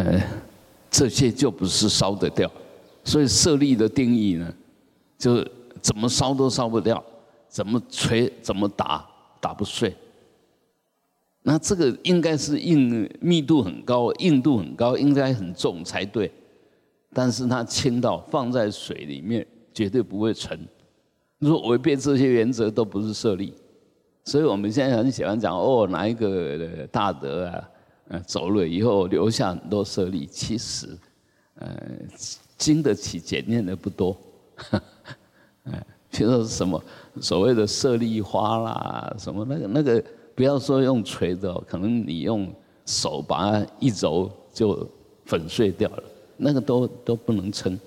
呃，这些就不是烧得掉。所以舍利的定义呢，就是怎么烧都烧不掉，怎么锤怎么打打不碎。那这个应该是硬密度很高、硬度很高，应该很重才对。但是它轻到放在水里面绝对不会沉。如果违背这些原则，都不是舍利。所以我们现在很喜欢讲哦，哪一个大德啊，呃，走了以后留下很多舍利。其实，呃，经得起检验的不多。哎，比如说什么所谓的舍利花啦，什么那个那个。不要说用锤的，可能你用手把它一揉就粉碎掉了，那个都都不能称，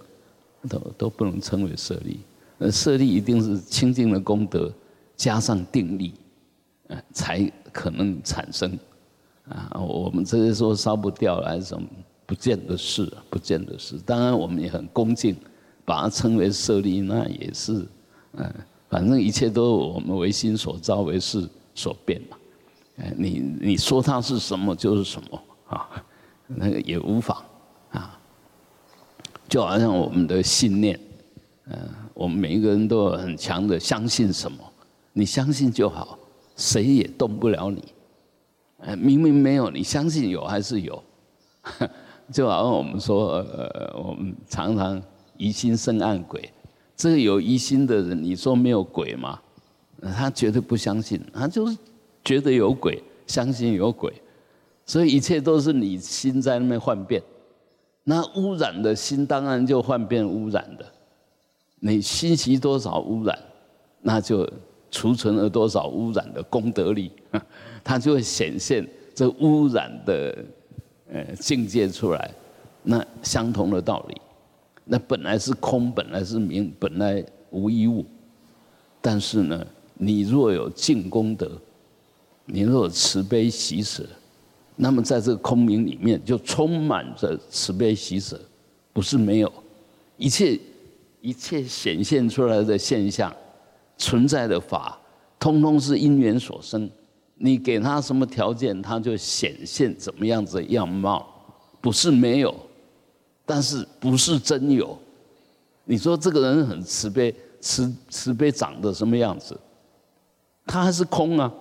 都都不能称为舍利。呃，舍利一定是清净的功德加上定力，呃，才可能产生。啊，我们这些说烧不掉还是什么，不见得是，不见得是。当然我们也很恭敬，把它称为舍利，那也是，嗯，反正一切都是我们唯心所造，为事所变嘛。你你说它是什么就是什么啊，那个也无妨啊。就好像我们的信念，嗯，我们每一个人都有很强的相信什么，你相信就好，谁也动不了你。哎，明明没有，你相信有还是有。就好像我们说，呃，我们常常疑心生暗鬼，这个有疑心的人，你说没有鬼吗？他绝对不相信，他就是。觉得有鬼，相信有鬼，所以一切都是你心在那边幻变。那污染的心当然就幻变污染的。你心习多少污染，那就储存了多少污染的功德力，它就会显现这污染的呃境界出来。那相同的道理，那本来是空，本来是明，本来无一物。但是呢，你若有净功德。你若有慈悲喜舍，那么在这个空明里面就充满着慈悲喜舍，不是没有，一切一切显现出来的现象，存在的法，通通是因缘所生。你给他什么条件，他就显现怎么样子的样貌，不是没有，但是不是真有。你说这个人很慈悲，慈慈悲长得什么样子？他还是空啊。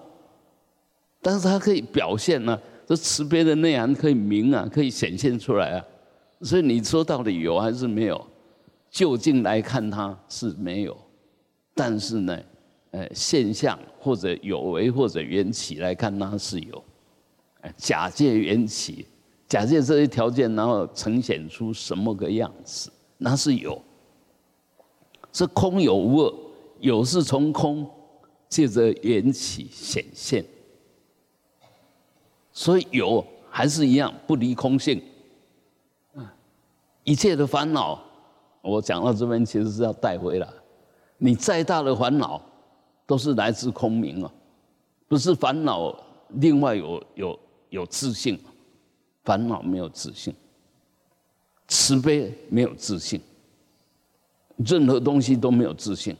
但是他可以表现呢，这慈悲的内涵可以明啊，可以显现出来啊。所以你说到底有还是没有？就近来看他是没有，但是呢，呃，现象或者有为或者缘起来看那是有。假借缘起，假借这些条件，然后呈现出什么个样子，那是有。是空有无二，有是从空借着缘起显现。所以有还是一样不离空性，一切的烦恼，我讲到这边其实是要带回来。你再大的烦恼，都是来自空明啊，不是烦恼另外有有有自信，烦恼没有自信，慈悲没有自信，任何东西都没有自信。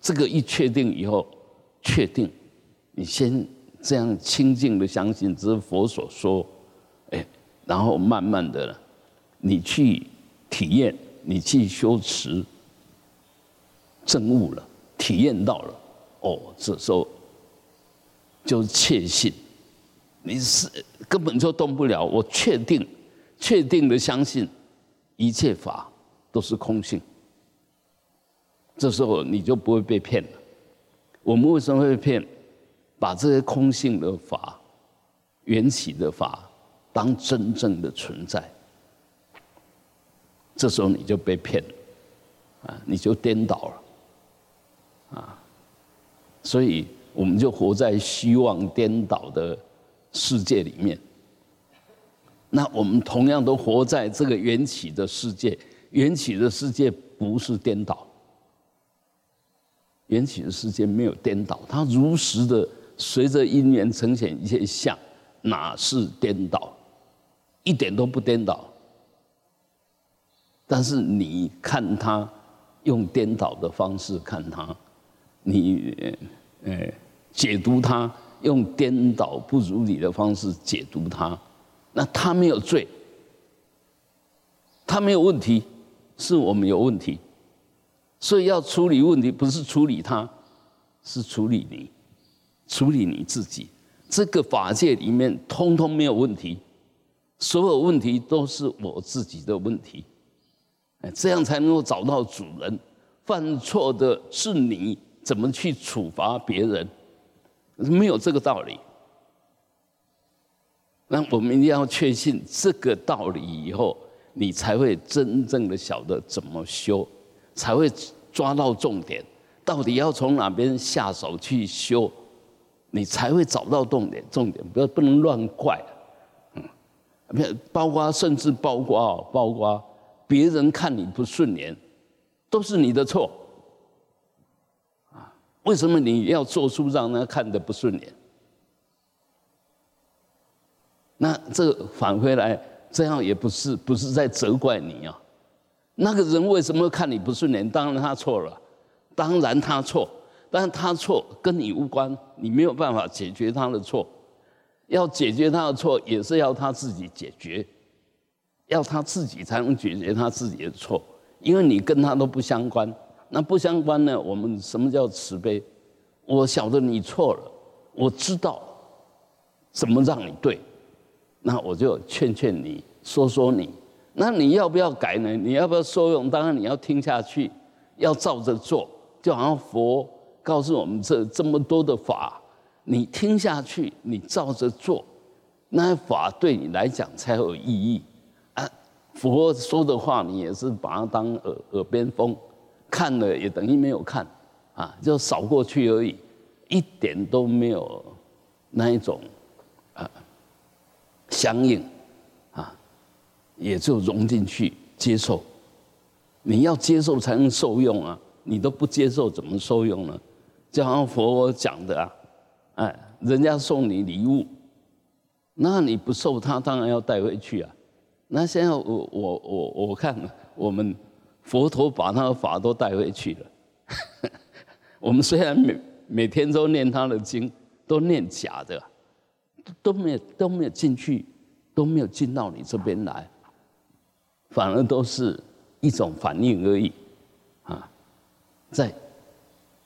这个一确定以后，确定，你先。这样清净的相信，这是佛所说，哎，然后慢慢的，你去体验，你去修持，证悟了，体验到了，哦，这时候就是确信，你是根本就动不了。我确定，确定的相信，一切法都是空性。这时候你就不会被骗了。我们为什么会骗？把这些空性的法、缘起的法当真正的存在，这时候你就被骗了，啊，你就颠倒了，啊，所以我们就活在虚妄颠倒的世界里面。那我们同样都活在这个缘起的世界，缘起的世界不是颠倒，缘起的世界没有颠倒，它如实的。随着因缘呈现一些相，哪是颠倒？一点都不颠倒。但是你看他用颠倒的方式看他，你呃解读他用颠倒不如理的方式解读他，那他没有罪，他没有问题，是我们有问题，所以要处理问题，不是处理他，是处理你，处理你自己。这个法界里面通通没有问题，所有问题都是我自己的问题，哎，这样才能够找到主人。犯错的是你，怎么去处罚别人？没有这个道理。那我们一定要确信这个道理以后，你才会真正的晓得怎么修，才会抓到重点。到底要从哪边下手去修，你才会找到重点。重点不要不能乱怪，嗯，没有包括甚至包括，包括别人看你不顺眼。都是你的错，为什么你要做出让人看的不顺眼？那这返回来这样也不是不是在责怪你啊？那个人为什么看你不顺眼？当然他错了，当然他错，但是他错跟你无关，你没有办法解决他的错。要解决他的错，也是要他自己解决，要他自己才能解决他自己的错。因为你跟他都不相关，那不相关呢？我们什么叫慈悲？我晓得你错了，我知道怎么让你对，那我就劝劝你，说说你。那你要不要改呢？你要不要受用？当然你要听下去，要照着做。就好像佛告诉我们这这么多的法，你听下去，你照着做，那法对你来讲才有意义。啊佛说的话，你也是把它当耳耳边风，看了也等于没有看，啊，就扫过去而已，一点都没有那一种啊相应，啊，也就融进去接受。你要接受才能受用啊，你都不接受怎么受用呢？就好像佛我讲的啊，哎，人家送你礼物，那你不受他，当然要带回去啊。那现在我我我我看我们佛陀把他的法都带回去了。我们虽然每每天都念他的经，都念假的，都没有都没有进去，都没有进到你这边来，反而都是一种反应而已，啊，在，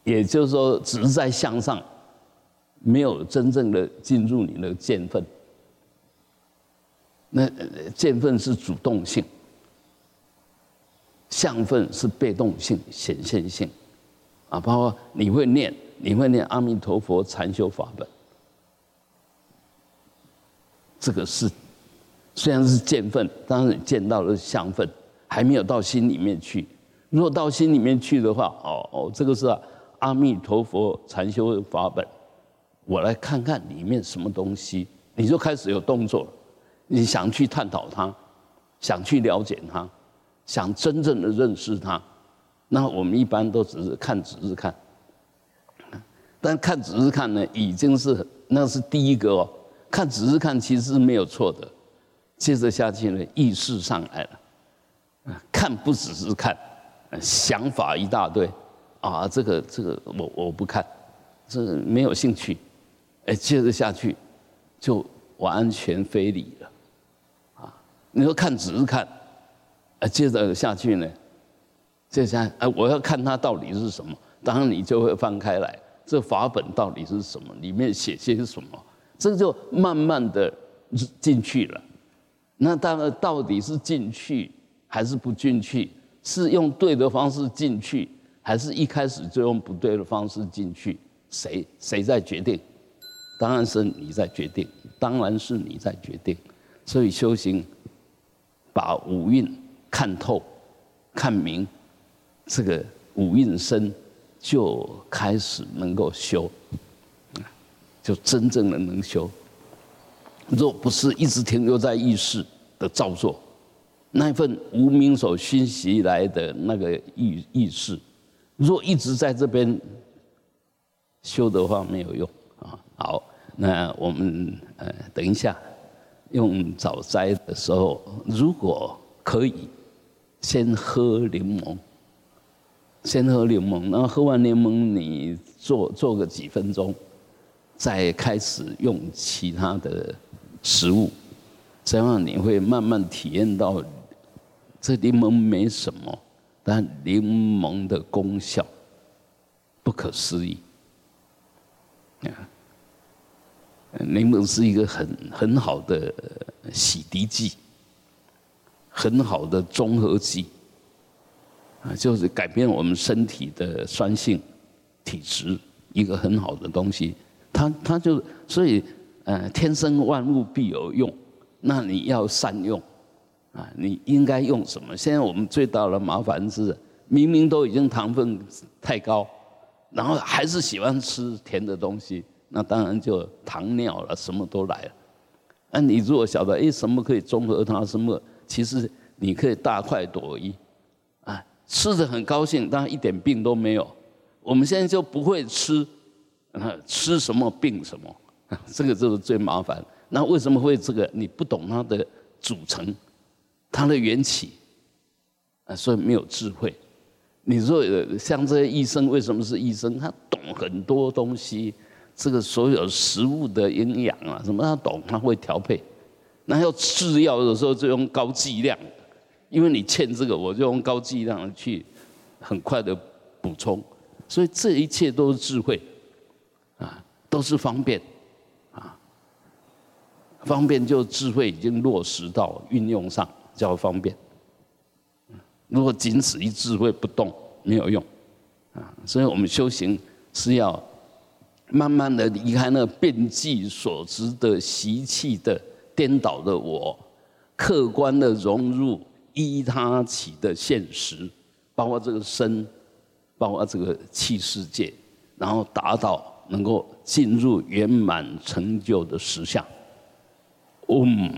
也就是说只是在向上，没有真正的进入你的见分。那见分是主动性，相分是被动性、显现性，啊，包括你会念，你会念阿弥陀佛禅修法本，这个是虽然是见分，当然见到了相分，还没有到心里面去。如果到心里面去的话，哦哦，这个是阿弥陀佛禅修法本，我来看看里面什么东西，你就开始有动作了。你想去探讨它，想去了解它，想真正的认识它，那我们一般都只是看，只是看。但看只是看呢，已经是那是第一个哦。看只是看，其实是没有错的。接着下去呢，意识上来了，看不只是看，想法一大堆，啊，这个这个我我不看，这没有兴趣。哎，接着下去就完全非礼了。啊你说看只是看，啊，接着下去呢，接下来啊，我要看它到底是什么。当然你就会翻开来，这法本到底是什么？里面写些什么？这就慢慢的进去了。那当然到底是进去还是不进去？是用对的方式进去，还是一开始就用不对的方式进去？谁谁在决定？当然是你在决定，当然是你在决定。所以修行。把五蕴看透、看明，这个五蕴身就开始能够修，就真正的能修。若不是一直停留在意识的造作，那份无名所熏习来的那个意意识，若一直在这边修的话，没有用啊。好，那我们呃等一下。用早斋的时候，如果可以，先喝柠檬，先喝柠檬，然后喝完柠檬，你坐坐个几分钟，再开始用其他的食物，这样你会慢慢体验到，这柠檬没什么，但柠檬的功效不可思议。啊，柠檬是一个很很好的洗涤剂，很好的中和剂，啊，就是改变我们身体的酸性体质一个很好的东西。它它就所以，呃，天生万物必有用，那你要善用，啊，你应该用什么？现在我们最大的麻烦是，明明都已经糖分太高。然后还是喜欢吃甜的东西，那当然就糖尿了，什么都来了。那你如果晓得，哎，什么可以中和它？什么其实你可以大快朵颐，啊，吃的很高兴，但一点病都没有。我们现在就不会吃，啊，吃什么病什么，这个就是最麻烦。那为什么会这个？你不懂它的组成，它的缘起，啊，所以没有智慧。你说像这些医生，为什么是医生？他懂很多东西，这个所有食物的营养啊，什么他懂，他会调配。那要制药的时候就用高剂量，因为你欠这个，我就用高剂量去很快的补充。所以这一切都是智慧，啊，都是方便，啊，方便就智慧已经落实到运用上，叫方便。如果仅此一智慧不动，没有用，啊！所以我们修行是要慢慢的离开那变计所知的习气的颠倒的我，客观的融入依他起的现实，包括这个身，包括这个气世界，然后达到能够进入圆满成就的实相。嗡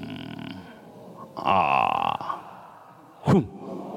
啊。哼